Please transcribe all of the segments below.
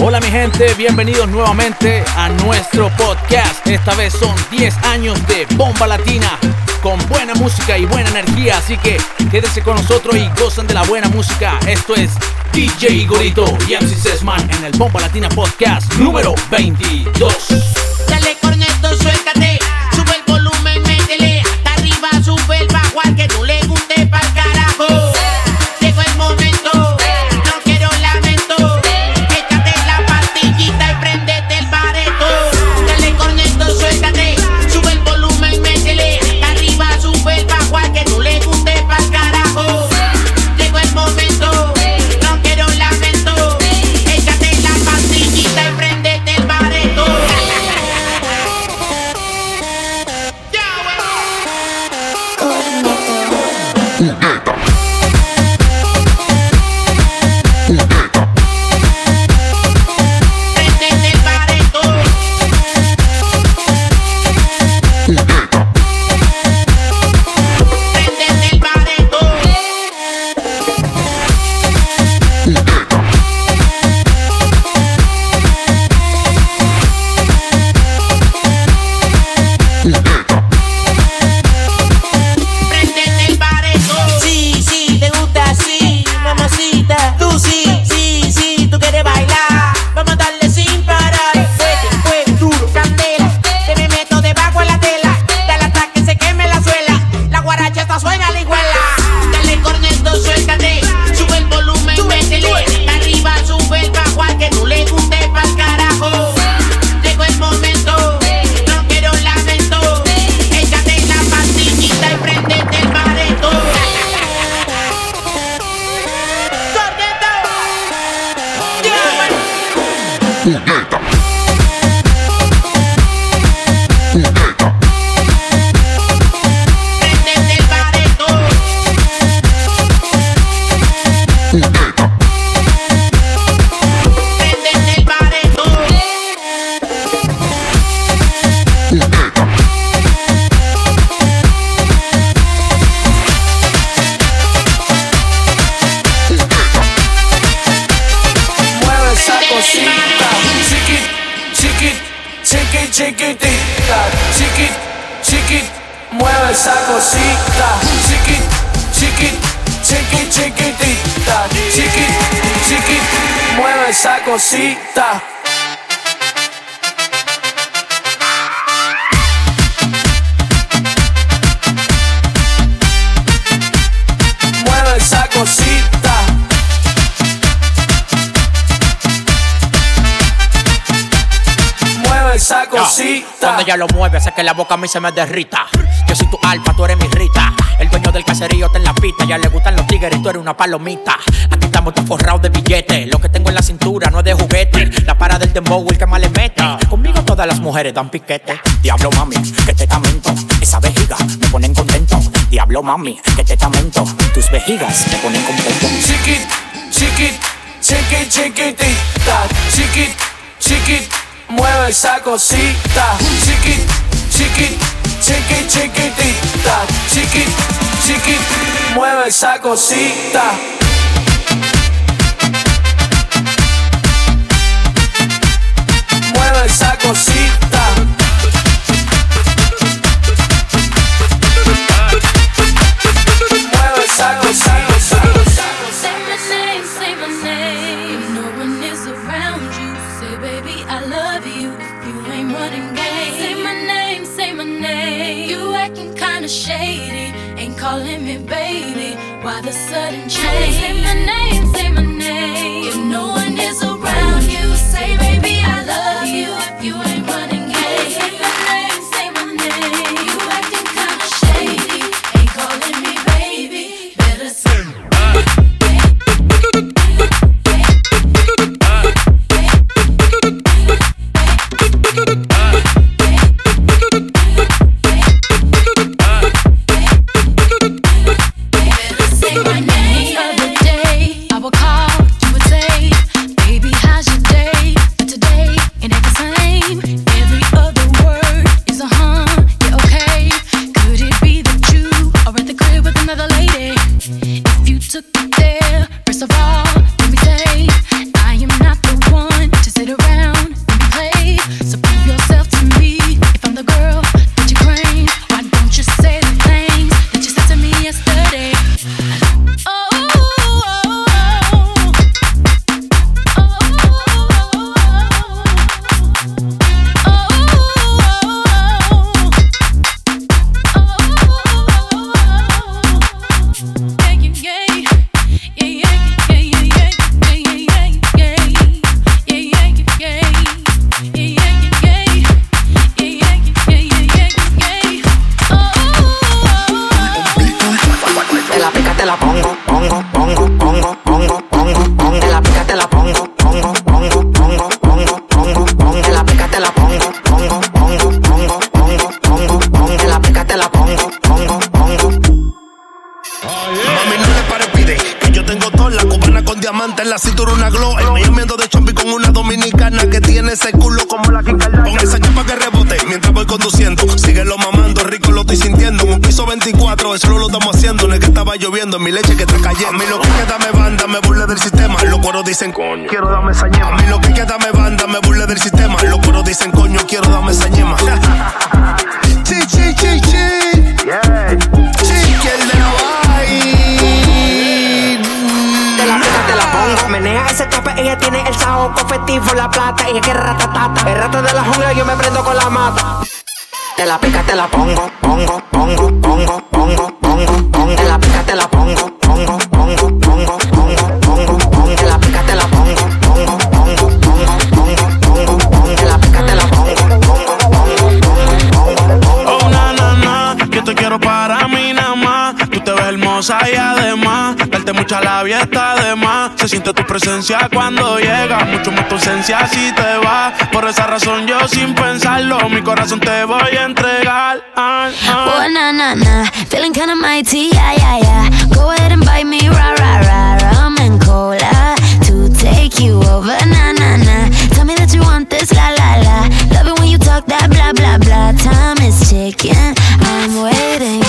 Hola mi gente, bienvenidos nuevamente a nuestro podcast. Esta vez son 10 años de Bomba Latina con buena música y buena energía, así que quédense con nosotros y gozan de la buena música. Esto es DJ Igorito y MC Sesman en el Bomba Latina Podcast número 22. Dale corneto, suéltate, sube el volumen, métele hasta arriba, sube el bajo al que no le ella lo mueve, hace que la boca a mí se me derrita. Yo soy tu alfa, tú eres mi rita. El dueño del caserío está en la pista. Ya le gustan los tigres y tú eres una palomita. Aquí estamos todos forrados de billetes. Lo que tengo en la cintura no es de juguete. La para del dembow, el que más le mete. Conmigo todas las mujeres dan piquete. Diablo mami, que te tamento. Esa vejiga me ponen contento. Diablo mami, que te tamento. Tus vejigas me ponen contento. chiquit, chiquit, chiqui, chiquitita, chiquit, chiquit, mueve esa cosita, chiquit, chiquit, chiqui, chiquitita, chiquit, chiquit, mueve esa cosita. Mueve esa cosita. Kinda shady, ain't calling me baby. Why the sudden change? Tiene el saoco festivo, la plata. Ella quiere ratatata. El rato de la jungla, yo me prendo con la mata. Te la pica, te la pongo, pongo, pongo, pongo, pongo te la pongo, pongo, pongo, pongo, pongo, pongo, pongo, te la pica, te la pongo, pongo, pongo, pongo, pongo, pongo, pongo, te la pica, te la pongo, pongo, pongo, pongo, pongo. Oh, na, na, na, yo te quiero para mí nada más. Tú te ves hermosa y además, darte mucha labia está de más. Siente tu presencia cuando llega, mucho más tu ausencia si te va. Por esa razón yo sin pensarlo, mi corazón te voy a entregar. Ah, ah. Oh, na, na, na, feeling kinda mighty, yeah, yeah, yeah. Go ahead and bite me, rah, rah, rah, rum and cola to take you over, na, na, na. Tell me that you want this, la, la, la. Love it when you talk that blah, blah, blah. Time is ticking, I'm waiting.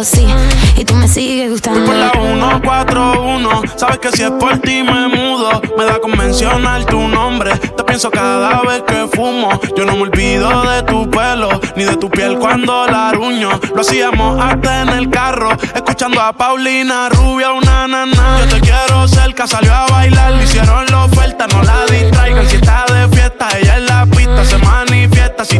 Así. Y tú me sigues gustando. Por la 141, sabes que si es por ti me mudo. Me da con mencionar tu nombre. Te pienso cada vez que fumo. Yo no me olvido de tu pelo, ni de tu piel cuando la ruño. Lo hacíamos hasta en el carro, escuchando a Paulina Rubia, una nana. Yo te quiero cerca, salió a bailar. Le hicieron la oferta, no la distraigan. Si está de fiesta, ella en la pista se manifiesta. Si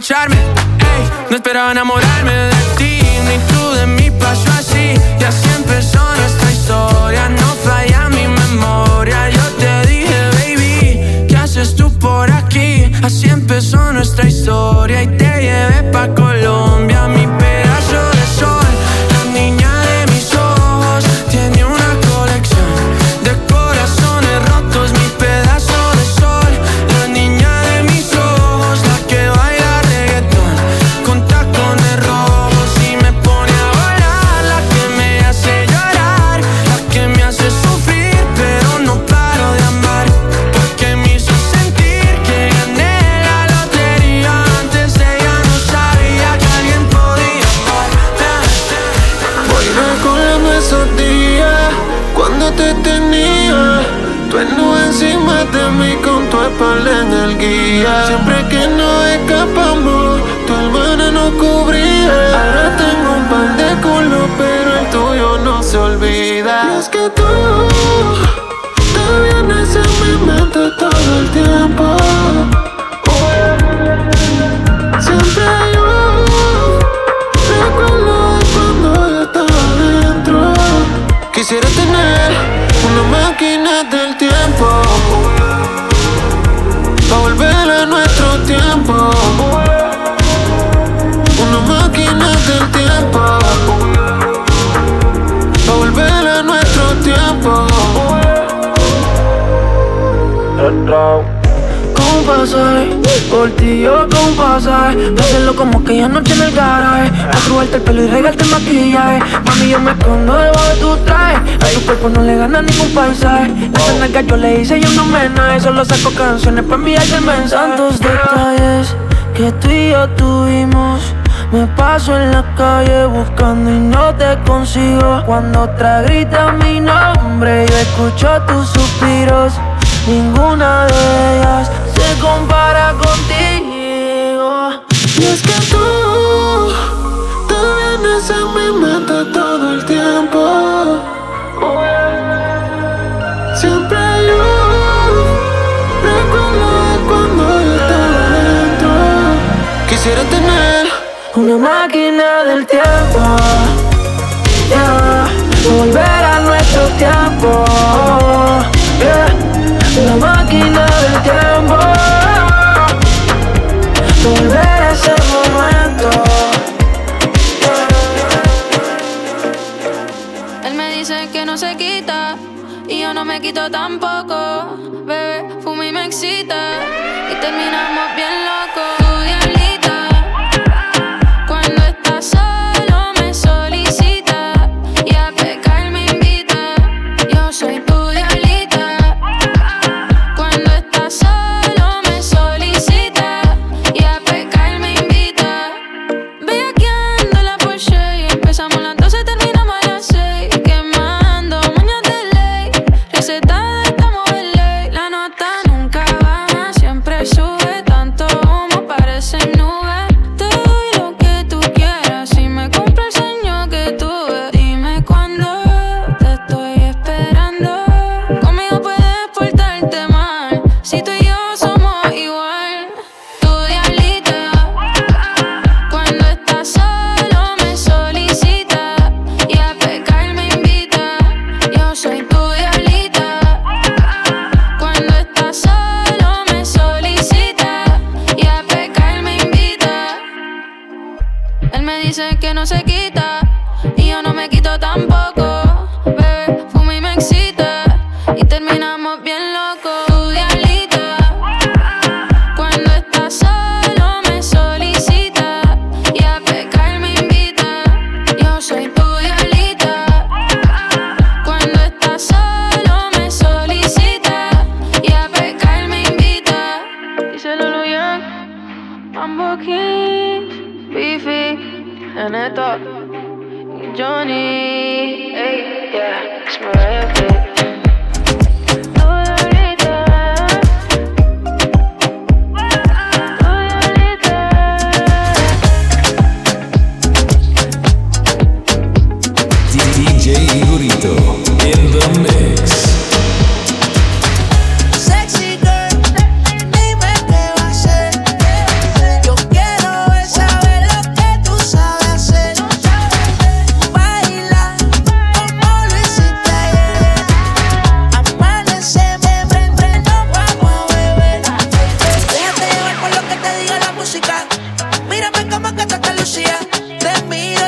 apapacharme por ti yo con un pasaje Hacerlo como que ya noche en el garaje Matrubarte el pelo y regarte el maquillaje Mami, yo me escondo debajo de tu traje A tu cuerpo no le gana ningún paisaje Esa nalga yo le hice yo un homenaje Solo saco canciones para enviarte mensajes Tantos detalles que tú y yo tuvimos. Me paso en la calle buscando y no te consigo. Cuando otra grita mi nombre yo escucho tus suspiros. Ninguna de ellas se compara contigo. Y es que tú te vienes en mi mente todo el tiempo. Siempre yo recuerdo cuando yo estaba dentro. Quisiera tener una máquina del tiempo. Yeah, volver a nuestro tiempo. La máquina del tiempo. Volver a ese momento. Él me dice que no se quita Y yo no me quito tampoco. Bebé, fuma y me excita. Y terminamos bien let me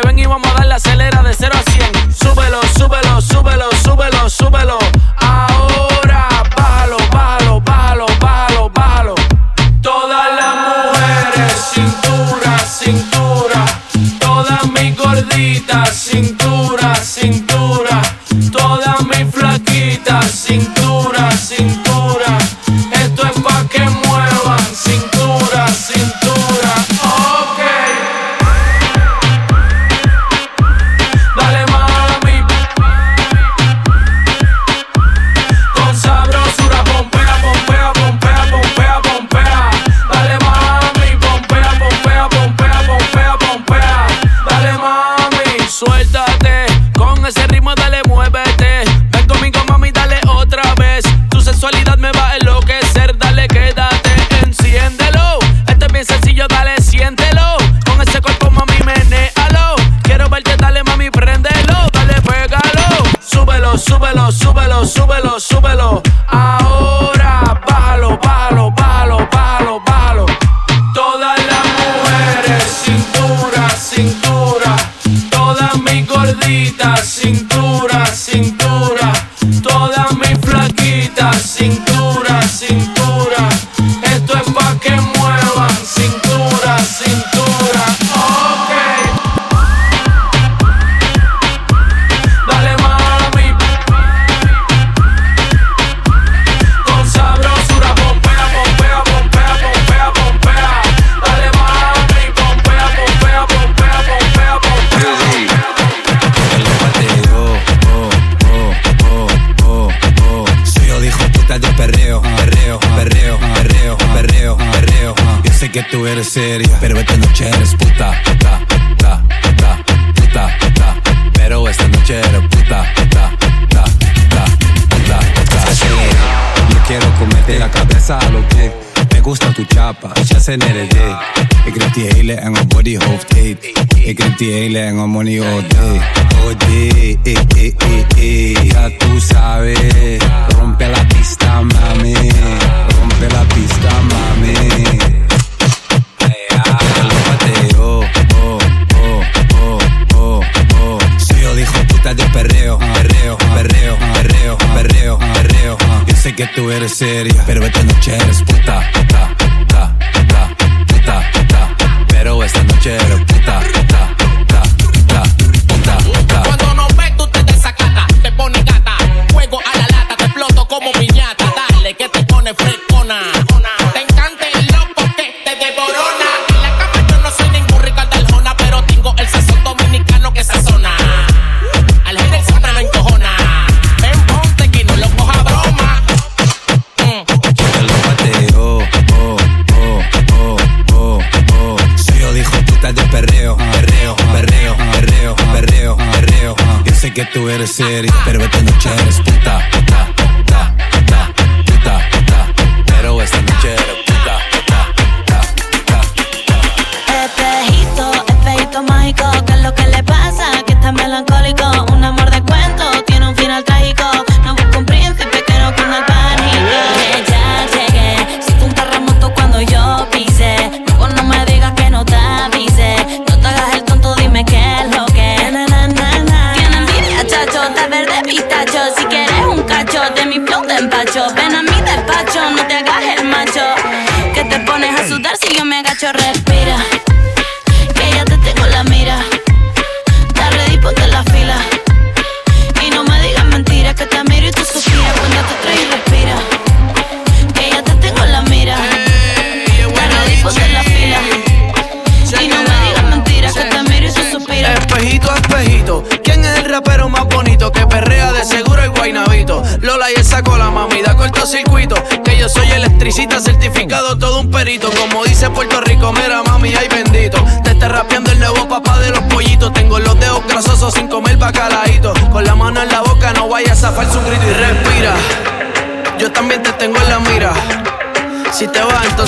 que ven y vamos a darle acelera. Pero esta noche eres puta, puta, puta, puta, puta. Pero esta noche eres puta, puta, puta, puta, puta, puta. Yo quiero comerte la cabeza a lo que me gusta tu chapa, ya se nere de. Ik richt die hele enge body hoofd eet. Ik richt die hele enge money all day. Oye, eh, eh, eh, eh. Ya tú sabes, rompe la pista, mami. Rompe la pista, mami. Que tú eres seria, pero esta noche eres puta, puta, puta, puta, puta, puta. Pero esta noche eres puta, puta, puta, tú eres seria, pero esta noche eres puta,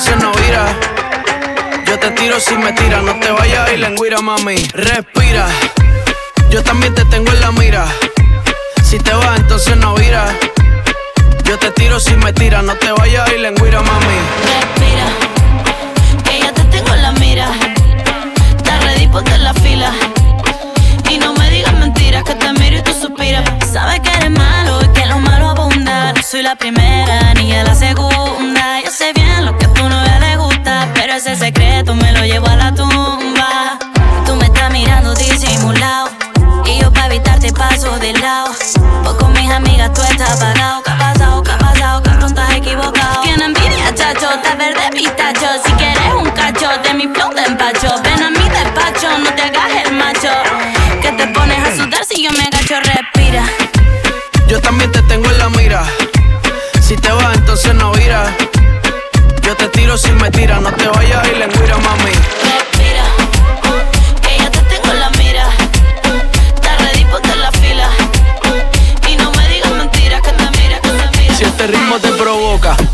no vira. Yo te tiro si me tira, no te vayas ir lengüira, mami. Respira. Yo también te tengo en la mira. Si te vas, entonces no vira. Yo te tiro si me tira, no te vayas ir lengüira, mami. Respira, que ya te tengo en la mira. Está ready, ponte en la fila. Y no me digas mentiras, que te miro y tú suspiras. Sabes que eres malo y que lo malo abunda. No soy la primera ni la segunda. Ese secreto me lo llevo a la tumba. Tú me estás mirando disimulado. Y yo para evitarte paso de lado. Pues con mis amigas tú estás apagado. ¿Qué ha pasado? ¿Qué ha pasado? Cabrón, estás equivocado. Tiene envidia, chacho, te verde pistacho. Si quieres un cacho de mi flow de empacho. Ven a mi despacho, no te hagas el macho. Que te pones a sudar si yo me agacho, respira.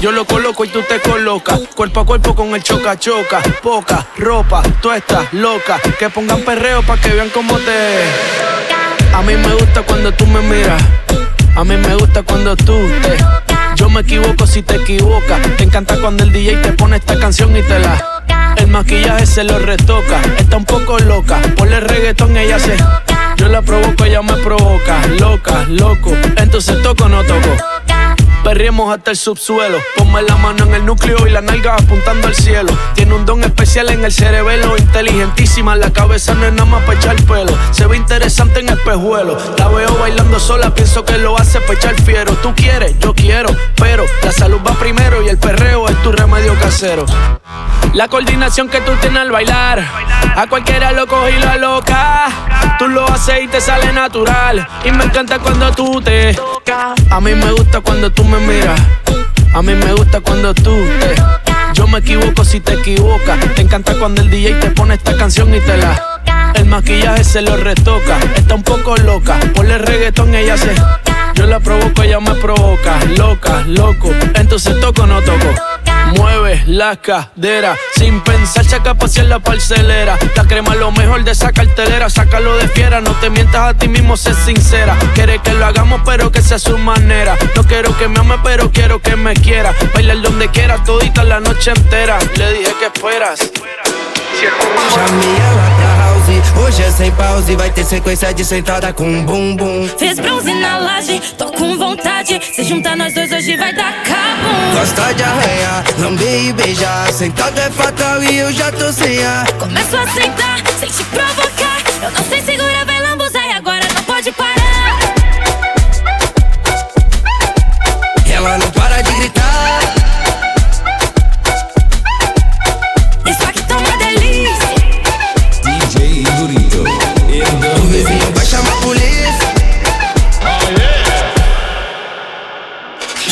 Yo lo coloco y tú te colocas. Cuerpo a cuerpo con el choca choca. Poca ropa, tú estás loca. Que pongan perreo pa' que vean cómo te. A mí me gusta cuando tú me miras. A mí me gusta cuando tú te. Yo me equivoco si te equivocas. Te encanta cuando el DJ te pone esta canción y te la. El maquillaje se lo retoca. Está un poco loca. Ponle reggaetón, ella se. Yo la provoco, ella me provoca. Loca, loco. Entonces toco o no toco. Perriemos hasta el subsuelo. Ponme la mano en el núcleo y la nalga apuntando al cielo. Tiene un don especial en el cerebelo. Inteligentísima, la cabeza no es nada más para echar pelo. Se ve interesante en espejuelo. La veo bailando sola, pienso que lo hace para echar fiero. Tú quieres, yo quiero, pero la salud va primero y el perreo es tu remedio casero. La coordinación que tú tienes al bailar, a cualquiera lo coge y lo loca. Tú lo haces y te sale natural. Y me encanta cuando tú te. A mí me gusta cuando tú me miras. A mí me gusta cuando tú te. Yo me equivoco si te equivocas. Te encanta cuando el DJ te pone esta canción y te la. El maquillaje se lo retoca. Está un poco loca. Ponle reggaetón, ella se. Yo la provoco, ella me provoca. Loca, loco. Entonces toco o no toco. Mueve la cadera sin pensar, chaca pasear la parcelera. La crema lo mejor de esa cartelera, sácalo de fiera. No te mientas a ti mismo, sé sincera. Quiere que lo hagamos, pero que sea su manera. No quiero que me ame, pero quiero que me quiera. Bailar donde quiera, todita la noche entera. Le dije que esperas. Shine Hoje é sem pausa e vai ter sequência de sentada com bum bum. Fez bronze na laje, tô com vontade. Se juntar nós dois hoje vai dar cabo. Gosta de arranhar, lamber e beijar. Sentado é fatal e eu já tô sem ar. Começo a sentar, sem te provocar. Eu não sei segurar, vai lambuzar e agora não pode parar. Ela não para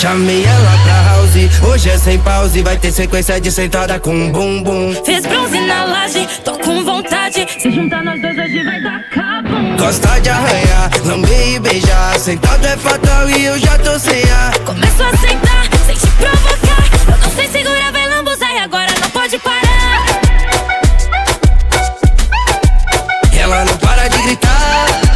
Chamei ela pra house. Hoje é sem pause. Vai ter sequência de sentada com bum bum. Fez bronze na laje, tô com vontade. Se juntar nós dois hoje vai dar cabo. Gosta de arranhar, lamber e beijar. Sentado é fatal e eu já tô sem ar. Começo a sentar, sem te provocar. Eu não sei segurar, vai lambuzar e agora não pode parar. Ela não para de gritar.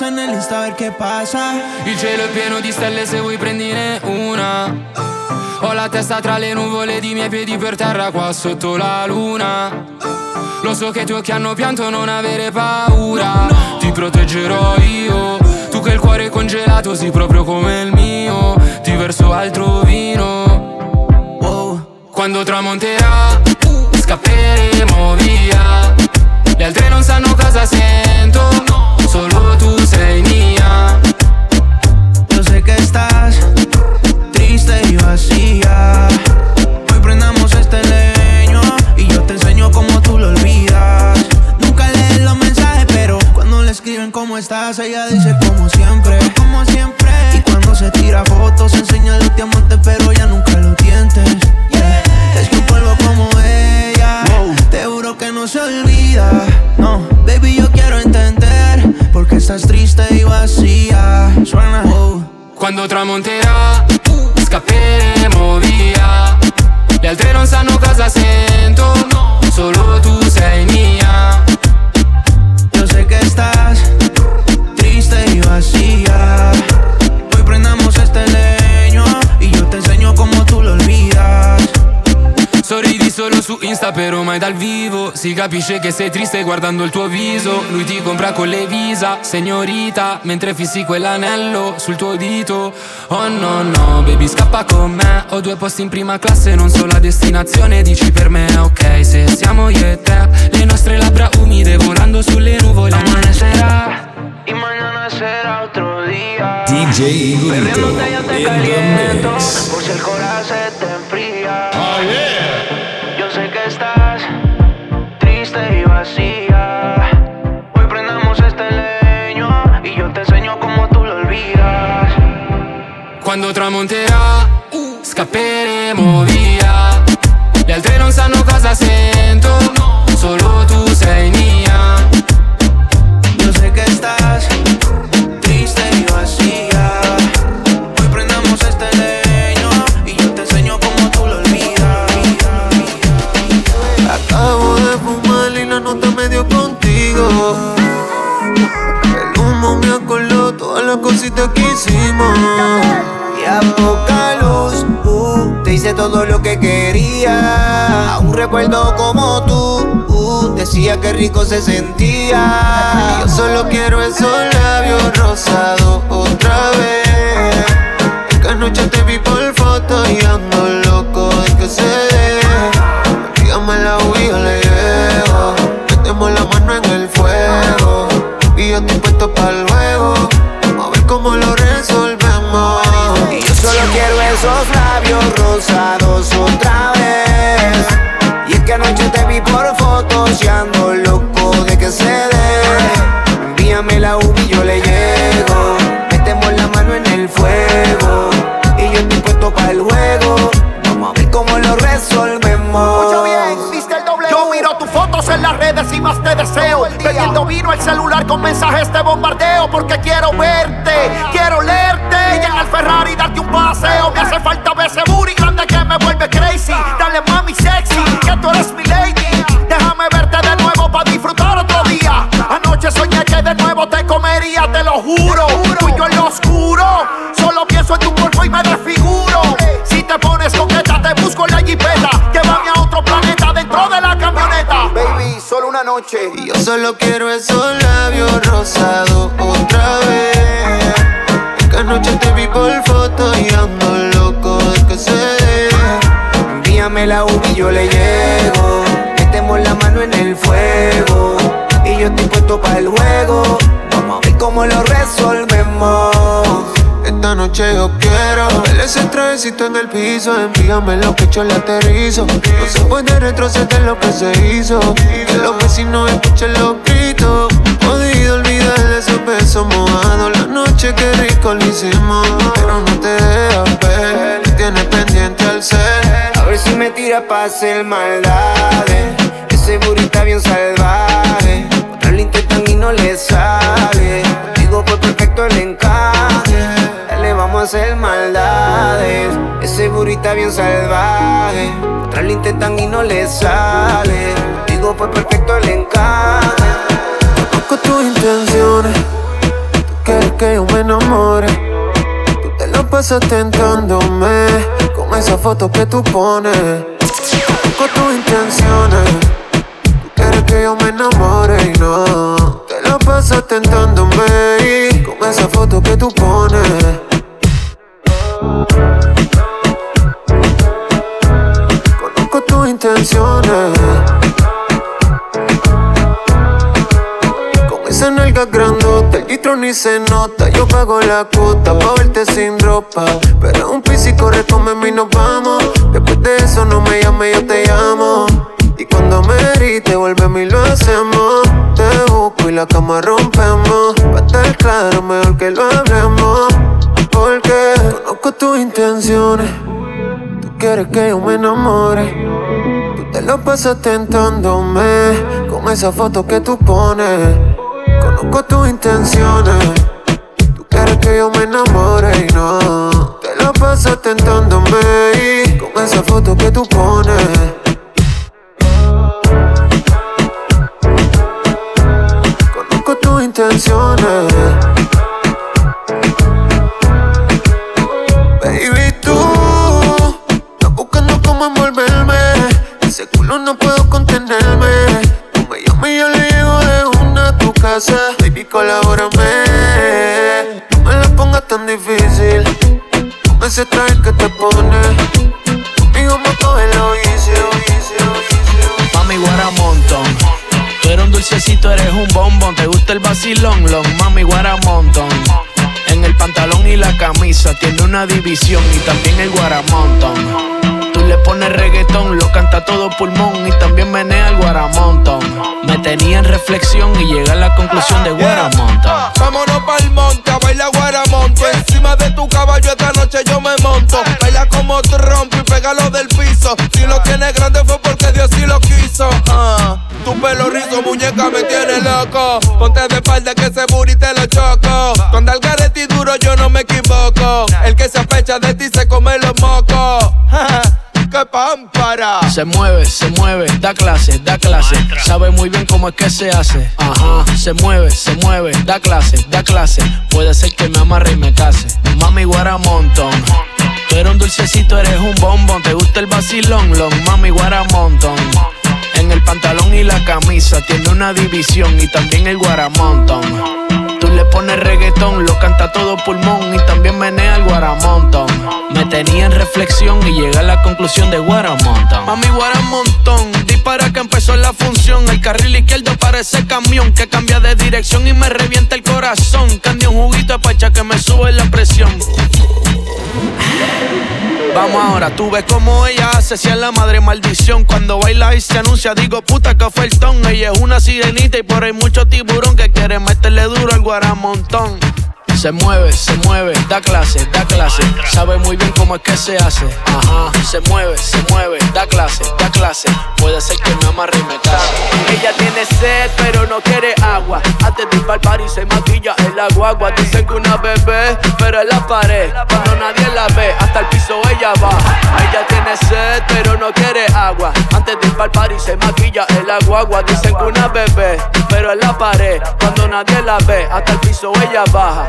De preguntas en el Insta a ver qué pasa. Il cielo è pieno di stelle se vuoi prendine una. Ho la testa tra le nuvole di miei piedi per terra qua sotto la luna. Lo so che i tuoi occhi hanno pianto non avere paura. Ti proteggerò io. Tu che il cuore è congelato sì proprio come il mio. Ti verso altro vino. Quando tramonterà scapperemo via. Le altre non sanno cosa sento Solo tu Yo sé que estás triste y vacía. Hoy prendamos este leño y yo te enseño cómo tú lo olvidas. Nunca lees los mensajes, pero cuando le escriben cómo estás, ella dice como siempre, como siempre. Y cuando se tira fotos, enseña los diamantes, Si capisce che sei triste guardando il tuo viso Lui ti compra con le visa, signorita Mentre fissi quell'anello sul tuo dito Oh no no, baby scappa con me Ho due posti in prima classe, non so la destinazione Dici per me ok, se siamo io e te Le nostre labbra umide volando sulle nuvole Amanecerà Y mañana será otro día. DJ Igorito. In the mix. Por si el corazón se te enfría. Yo sé Hoy prendamos este leño y yo te enseño cómo tú lo olvidas. Quando tramonterà scapperemo via Le altre non sanno cosa sento cositas que hicimos. Y a poca luz, uh, te hice todo lo que quería. Aún recuerdo como tú, uh, decía que rico se sentía. Yo solo quiero esos labios rosados otra vez. Es que anoche te vi por foto y ando loco de que se dé. Dígame la huida, le llevo. Metemos la mano en el fuego. Y yo estoy puesto para a ver lo resolvemos. Yo solo quiero esos labios rosados otra vez. Y es que anoche te vi por fotos y ando loco de que sea. El celular con mensajes de bombardeo. Porque quiero verte, quiero leerte. Y en el Ferrari darte un paseo. Me hace falta ese booty grande que me vuelve crazy. Dale mami sexy, que tú eres mi lady. Déjame verte de nuevo para disfrutar otro día. Anoche soñé que de nuevo te comería, te lo juro. Noche. Yo solo quiero esos labios rosados otra vez. Que anoche te vi por foto y ando loco de que se. Envíame la UV y yo le llego. Metemos la mano en el fuego. Y yo estoy puesto para el juego. Vamos a ver cómo lo resolvemos. Esta noche yo quiero ver ese trajecito en el piso. Envíame lo que yo le aterrizo. No se puede retroceder lo que se hizo. Que los vecinos escuchen los gritos. Podido olvidar esos besos mojados. La noche que rico lo hicimos. Pero no te dejas ver. Tienes pendiente al ser. A ver si me tira pa' hacer maldades. Ese burrito bien salvaje. Otra lo intentan y no le sale. Digo, fue perfecto el encaje. Vamos a hacer maldades. Ese burrito bien salvaje. Otra lo intentan y no le sale. Digo, fue perfecto el encaje. Conozco tus intenciones. Tú quieres que yo me enamore. Tú te la pasas tentándome con esa foto que tú pones. Conozco tus intenciones. Tú quieres que yo me enamore y no. Te la pasas tentándome con esa foto que tú pones. Conozco tus intenciones. Con esa nalga grandota, el litro ni se nota. Yo pago la cuota pa' verte sin ropa. Pero un corre, come y nos vamos. Después de eso no me llames, yo te llamo. Y cuando me grite, vuelve y lo hacemos. Te busco y la cama rompemos. Pa' estar claro, mejor que lo hablemos. Porque conozco tus intenciones. Tú quieres que yo me enamore. Tú te lo pasas tentándome con esa foto que tú pones. Conozco tus intenciones. Tú quieres que yo me enamore y no. Te lo pasas tentándome con esa foto que tú pones. Baby, tú estás buscando cómo envolverme. Ese culo no puedo contenerme. Tú me llamas y yo le llego de una a tu casa. Baby, colabórame. No me la pongas tan difícil. Con ese traje que te pones. Vacilón? Long, mami, guara montón. En el pantalón y la camisa tiene una división y también el guaramontón. Tú le pones reggaetón, lo canta todo pulmón y también menea el guaramontón. Me tenía en reflexión y llegué a la conclusión de guaramontón. Vámonos pa'l monte a bailar guaramonte. Encima de tu caballo esta noche yo me monto. Baila como trompo y pégalo del piso. Si lo tienes grande fue porque Dios sí lo quiso. Ah, tu pelo rizo, muñeca, me tiene loco. Ponte de espalda que ese booty te lo choco. Cuando al garete duro yo no me equivoco. El que se apecha de ti se come los mocos. Se mueve, se mueve, da clase, da clase. Sabe muy bien cómo es que se hace. Ajá. Se mueve, se mueve, da clase, da clase. Puede ser que me amarre y me case. Mami guaramontón. Tú eres un dulcecito, eres un bombón. ¿Te gusta el vacilón? Long, mami guaramontón. En el pantalón y la camisa tiene una división y también el guaramontón. Pones reggaetón, lo canta todo pulmón y también menea el guaramontón. Me tenía en reflexión y llegué a la conclusión de guaramontón. Mami guaramontón, dispara que empezó la función. El carril izquierdo parece camión que cambia de dirección y me revienta el corazón. Cambia un juguito de pacha que me sube la presión. Vamos ahora, tú ves cómo ella hace, si es la madre maldición. Cuando baila y se anuncia, digo puta que ofertón. Ella es una sirenita y por ahí mucho tiburón que quiere meterle duro al guaramontón. Se mueve, se mueve, da clase, da clase. Sabe muy bien cómo es que se hace. Ajá. Se mueve, se mueve, da clase, da clase. Puede ser que me amarre y me case. Ella tiene sed, pero no quiere agua. Antes de ir pa'l party se maquilla en la guagua. Dicen que una bebé, pero en la pared. Cuando nadie la ve, hasta el piso ella baja. Ella tiene sed, pero no quiere agua. Antes de ir pa'l party se maquilla en la guagua. Dicen que una bebé, pero en la pared. Cuando nadie la ve, hasta el piso ella baja.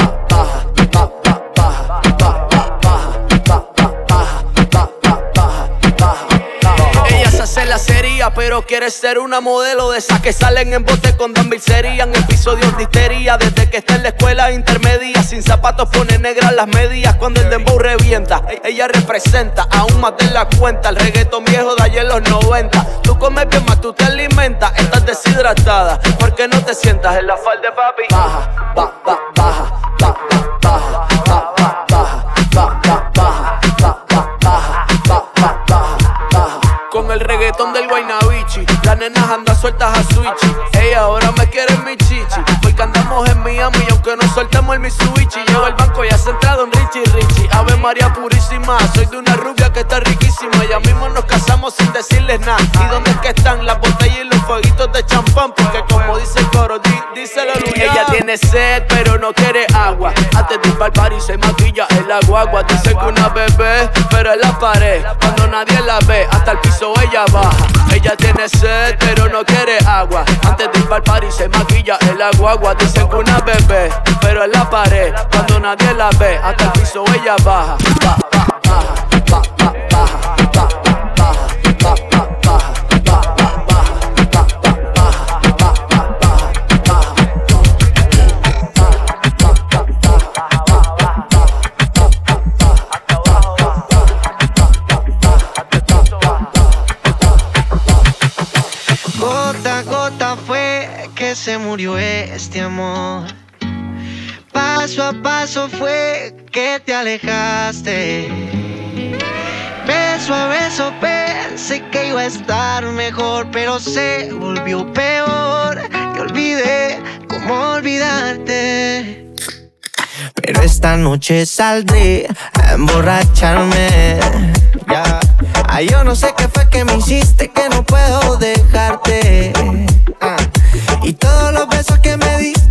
sería, pero quiere ser una modelo de esas que salen en bote con dambilcería en episodios de histeria. Desde que está en la escuela intermedia, sin zapatos pone negras las medias cuando el dembow revienta. Ella representa aún más de la cuenta el reggaetón viejo de ayer los 90. Tú comes bien más, tú te alimentas, estás deshidratada. ¿Por qué no te sientas en la falda papi? Baja, ba, ba, baja, ba, ba, baja, nenas andan sueltas a switchy. Ey, ahora me quieren mi chichi. Porque andamos en Miami y aunque nos soltemos el Mitsubishi, llevo el banco ya centrado en Richie Richie. Ave María purísima, soy de una rubia que está riquísima. Ya mismo nos casamos sin decirles nada. ¿Y dónde es que están las botellas y los fueguitos de champán? Porque como dice el coro, díselo. Ella tiene sed, pero no quiere agua. Antes de ir pa'l party se maquilla en la guagua. Dicen que una bebé, pero en la pared. Cuando nadie la ve, hasta el piso ella baja. Ella tiene sed, pero no quiere agua. Antes de ir pa'l party se maquilla en la guagua. Dicen que una bebé, pero en la pared. Cuando nadie la ve, hasta el piso ella baja. Ba, ba, baja, se murió este amor. Paso a paso fue que te alejaste. Beso a beso pensé que iba a estar mejor, pero se volvió peor. Y olvidé cómo olvidarte. Pero esta noche saldré a emborracharme. Yo no sé qué fue que me hiciste, que no puedo dejarte. Y todos los besos que me diste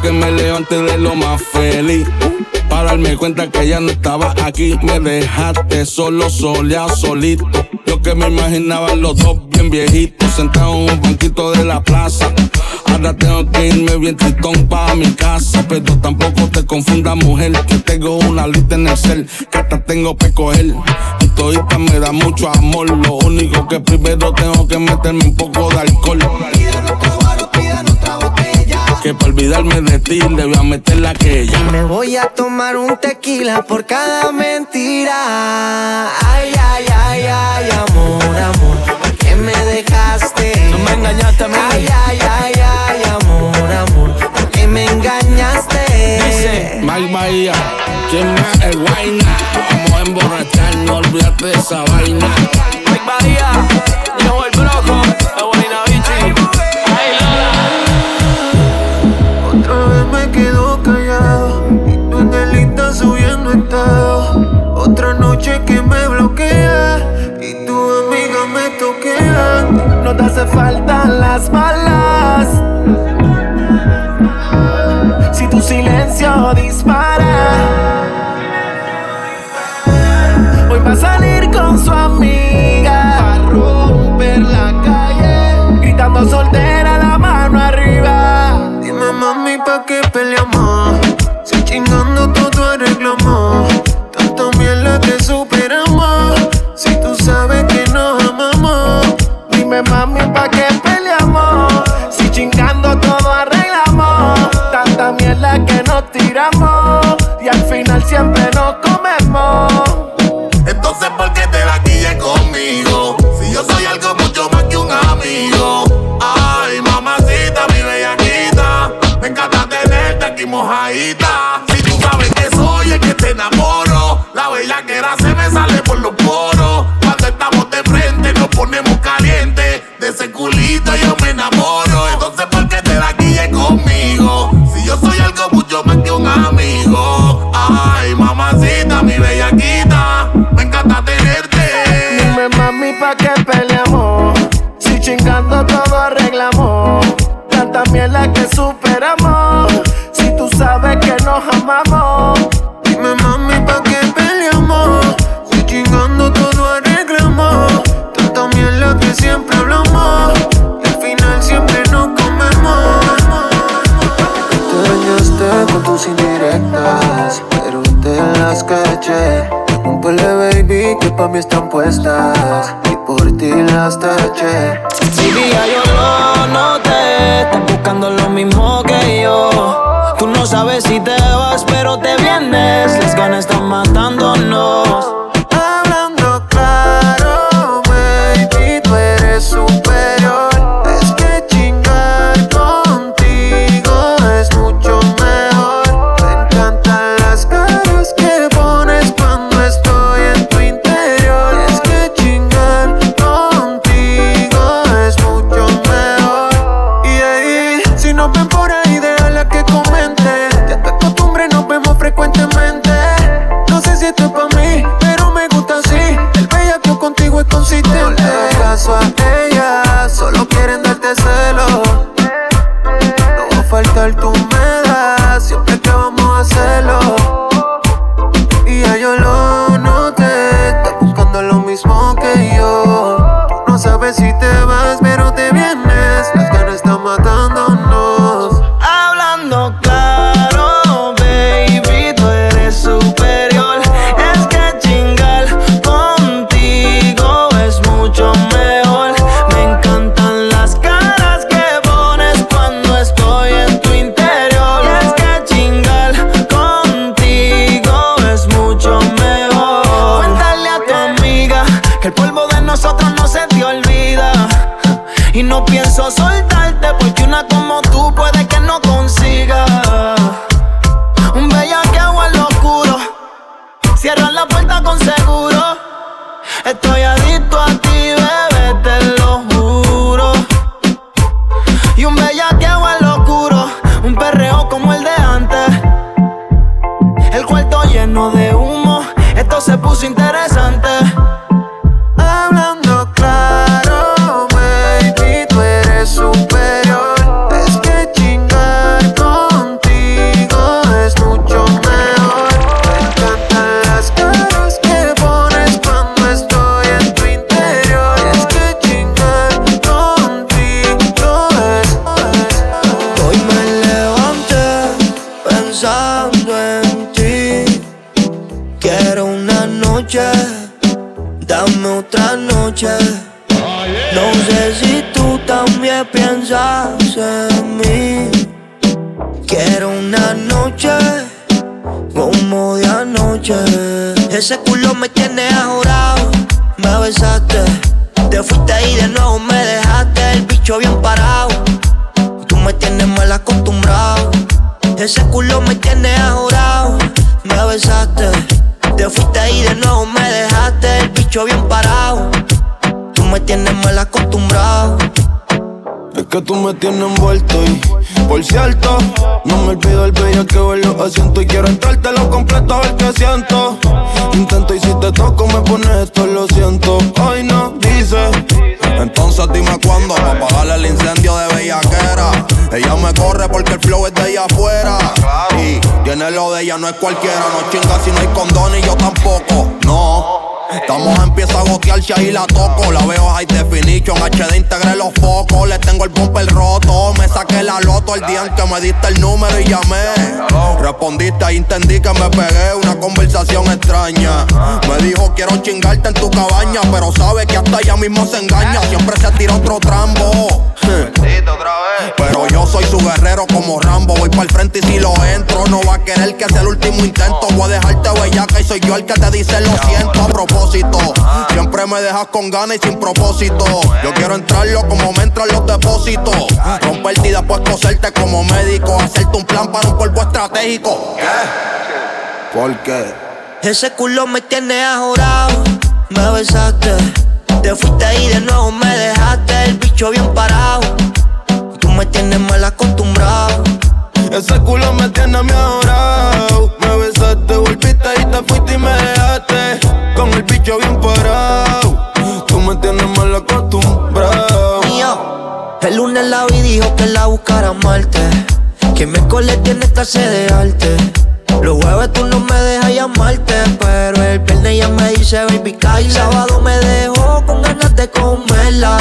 que me levanté de lo más feliz. Para darme cuenta que ya no estaba aquí. Me dejaste solo, soleado, solito. Yo que me imaginaba los dos bien viejitos. Sentados en un banquito de la plaza. Ahora tengo que irme bien tritón pa' mi casa. Pero tampoco te confundas, mujer. Que tengo una lista en el cel. Que hasta tengo que coger. Y todita me da mucho amor. Lo único que primero tengo que meterme un poco de alcohol. Que para olvidarme de ti le voy a meter la que ella. Me voy a tomar un tequila por cada mentira. Ay, ay, ay, ay, amor, amor, ¿por qué me dejaste? Tú me engañaste a mí. Ay, ay, ay, ay, amor, amor, ¿por qué me engañaste? Dice, Mike Bahía, ¿quién más? El Guayna. Vamos a emborracharnos, olvídate de esa vaina. y tu amiga me toquea. No te hace falta las balas. Si tu silencio dispara, hoy va a salir con su amiga. Entonces, ¿por qué te la guíes conmigo? Si yo soy algo mucho más que un amigo. Ay, mamacita, mi bellaquita. Me encanta tenerte aquí mojadita. Si tú sabes que soy el que te enamoro, la bellaquera se me sale por los poros. yo lo Ese culo me tiene ajorado, me besaste. Te fuiste y de nuevo me dejaste el bicho bien parado. Tú me tienes mal acostumbrado. Ese culo me tiene ajorado, me besaste. Te fuiste y de nuevo me dejaste el bicho bien parado. Tú me tienes mal acostumbrado. Es que tú me tienes envuelto y, por cierto, no me olvido el bello que vuelo asiento y quiero entrarte lo completo a ver qué siento. Intento y si te toco me pones esto, lo siento. Hoy no dice. Entonces dime cuándo para apagar el incendio de bellaquera. Ella me corre porque el flow es de ella afuera. Y tiene lo de ella, no es cualquiera. No chinga si no hay condón y yo tampoco. No. Estamos empieza a gotearse ahí la toco. La veo high definition, HD integré los focos. Le tengo el bumper roto. Me saqué la loto el día en que me diste el número y llamé. Respondiste y entendí que me pegué. Una conversación extraña. Me dijo quiero chingarte en tu cabaña. Pero sabe que hasta ella mismo se engaña. Siempre se tira otro trambo. Pero yo soy su guerrero como Rambo. Voy para el frente y si lo entro, no va a querer que sea el último intento. Voy a dejarte bellaca y soy yo el que te dice lo siento a propósito. Siempre me dejas con ganas y sin propósito. Yo quiero entrarlo como me entran los depósitos. Romperte y después coserte como médico. Hacerte un plan para un cuerpo estratégico. ¿Qué? ¿Por qué? Ese culo me tiene ajorado. Me besaste. Te fuiste y de nuevo me dejaste el bicho bien parado. Tú me tienes mal acostumbrado. Ese culo buscara a Marte. Que miércoles tiene clase de arte. Los jueves tú no me dejas llamarte, pero el viernes ya me dice baby cae. Sábado me dejó con ganas de comerla.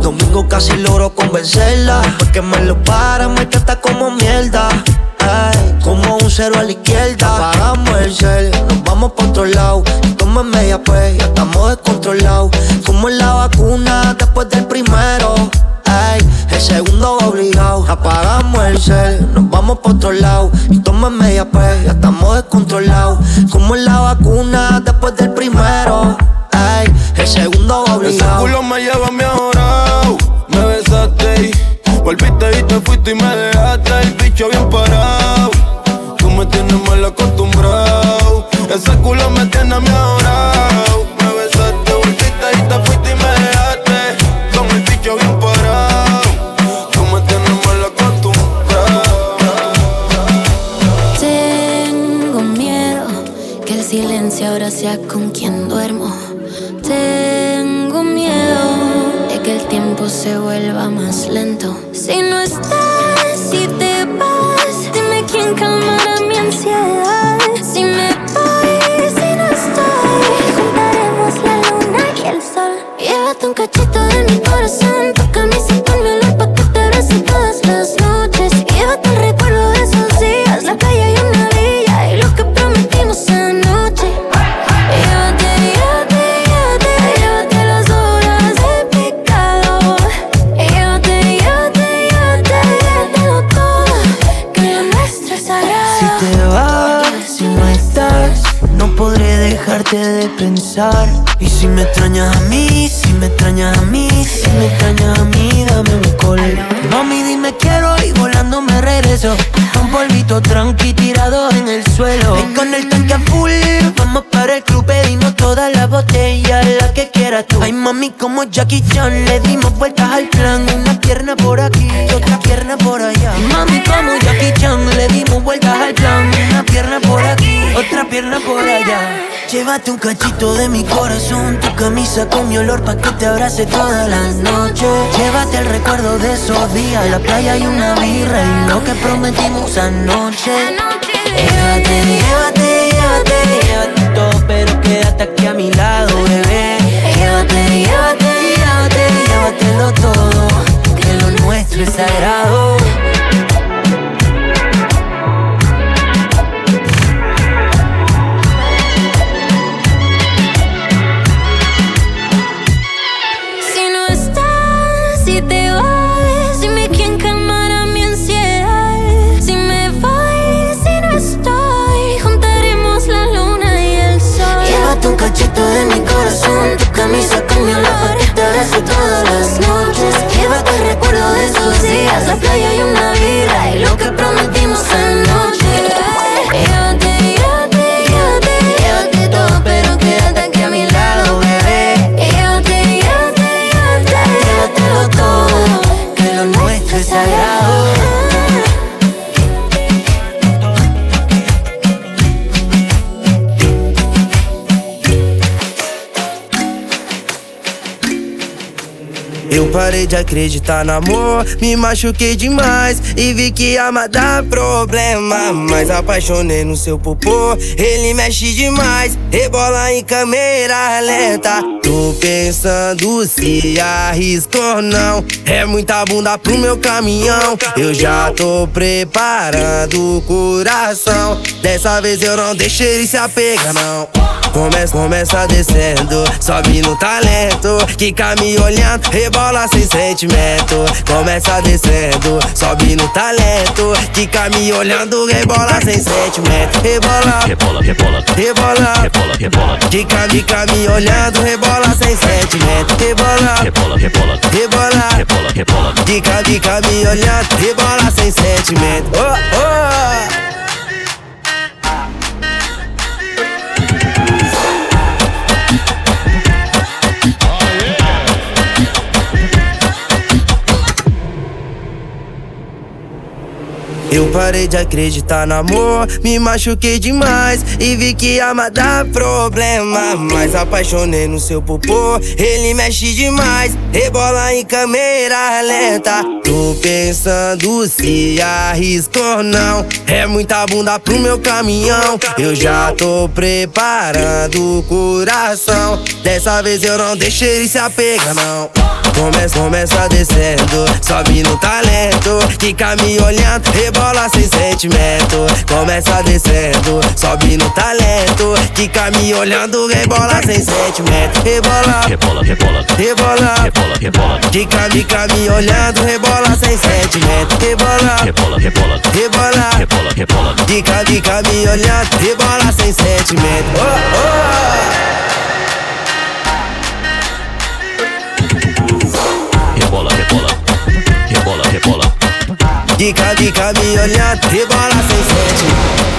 Domingo casi logro convencerla. Porque me lo para, me trata como mierda. Como un cero a la izquierda. Apagamos el cel, nos vamos pa' otro lado. Toma media pues, ya estamos descontrolados. Como la vacuna después del primero. Ay, el segundo obligado. Apagamos el cel, nos vamos pa' otro lado. Y toma media pues, ya estamos descontrolados. Como en la vacuna después del primero. Ay, el segundo va Ese obligado. culo me lleva a mi. Me besaste y volviste y te fuiste y me dejaste el bicho bien parado. Tú me tienes mal acostumbrado. Ese culo me tiene a mi ahorrado. Tranqui tirado en el suelo. Y con el tanque a full, vamos para el club, pedimos todas las botellas, la que quieras tú. Ay, mami, como Jackie Chan, le dimos vueltas al plan. Una pierna por aquí, otra pierna por allá. Y mami, como Jackie Chan, le dimos vueltas al plan. Otra pierna por allá. Llévate un cachito de mi corazón, tu camisa con mi olor pa' que te abrace todas las noches. Llévate el recuerdo de esos días, la playa y una birra y lo que prometimos anoche. Llévate, llévate, llévate, llévate todo, pero quédate aquí a mi lado, bebé. Llévate, llévate, llévate, llévatelo todo, que lo nuestro es sagrado. De acreditar no amor, me machuquei demais e vi que ama dá problema. Mas apaixonei no seu popô, ele mexe demais, rebola em câmera lenta. Tô pensando se arrisco ou não. É muita bunda pro meu caminhão. Eu já tô preparando o coração. Dessa vez eu não deixo ele se apegar, não. Começa, começa descendo, sobe no talento. Quica me olhando, rebola sem sentimento. Começa descendo, sobe no talento. Quica me olhando, rebola sem sentimento. Rebola, rebola, rebola, rebola, rebola, rebola. Quica, fica me olhando, rebola sem sentimento. Rebola, rebola, rebola, rebola, rebola, rebola. Quica, fica me olhando, rebola sem sentimento. Oh, oh. Eu parei de acreditar no amor, me machuquei demais e vi que ama dá problema. Mas apaixonei no seu popô, ele mexe demais, rebola em câmera lenta. Tô pensando se arrisco ou não. É muita bunda pro meu caminhão. Eu já tô preparando o coração. Dessa vez eu não deixo ele se apegar, não. Começa, começa descendo, sobe no talento. Fica me olhando, rebola sem sentimento. Começa descendo, sobe no talento. Fica me olhando, rebola sem sentimento. Rebola, rebola, rebola, rebola, rebola, rebola. Me olhando, rebola sem sentimento. Rebola, rebola, rebola, rebola, rebola, rebola. Me olhando, rebola sem sentimento. Oh, oh. Dica, dica, mi-o lea, te bala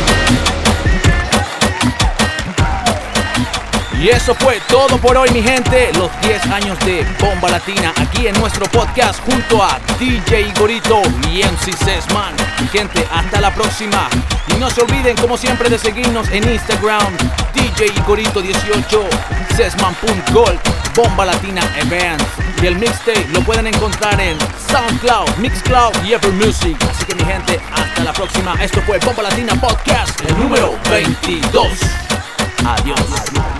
Y eso fue todo por hoy, mi gente. Los 10 años de Bomba Latina aquí en nuestro podcast junto a DJ Igorito y MC Sesman. Mi gente, hasta la próxima. Y no se olviden, como siempre, de seguirnos en Instagram, DJ Igorito18, Sesman.gold, Bomba Latina Events. Y el mixtape lo pueden encontrar en SoundCloud, Mixcloud y Apple Music. Así que, mi gente, hasta la próxima. Esto fue Bomba Latina Podcast, el número 22. Adiós.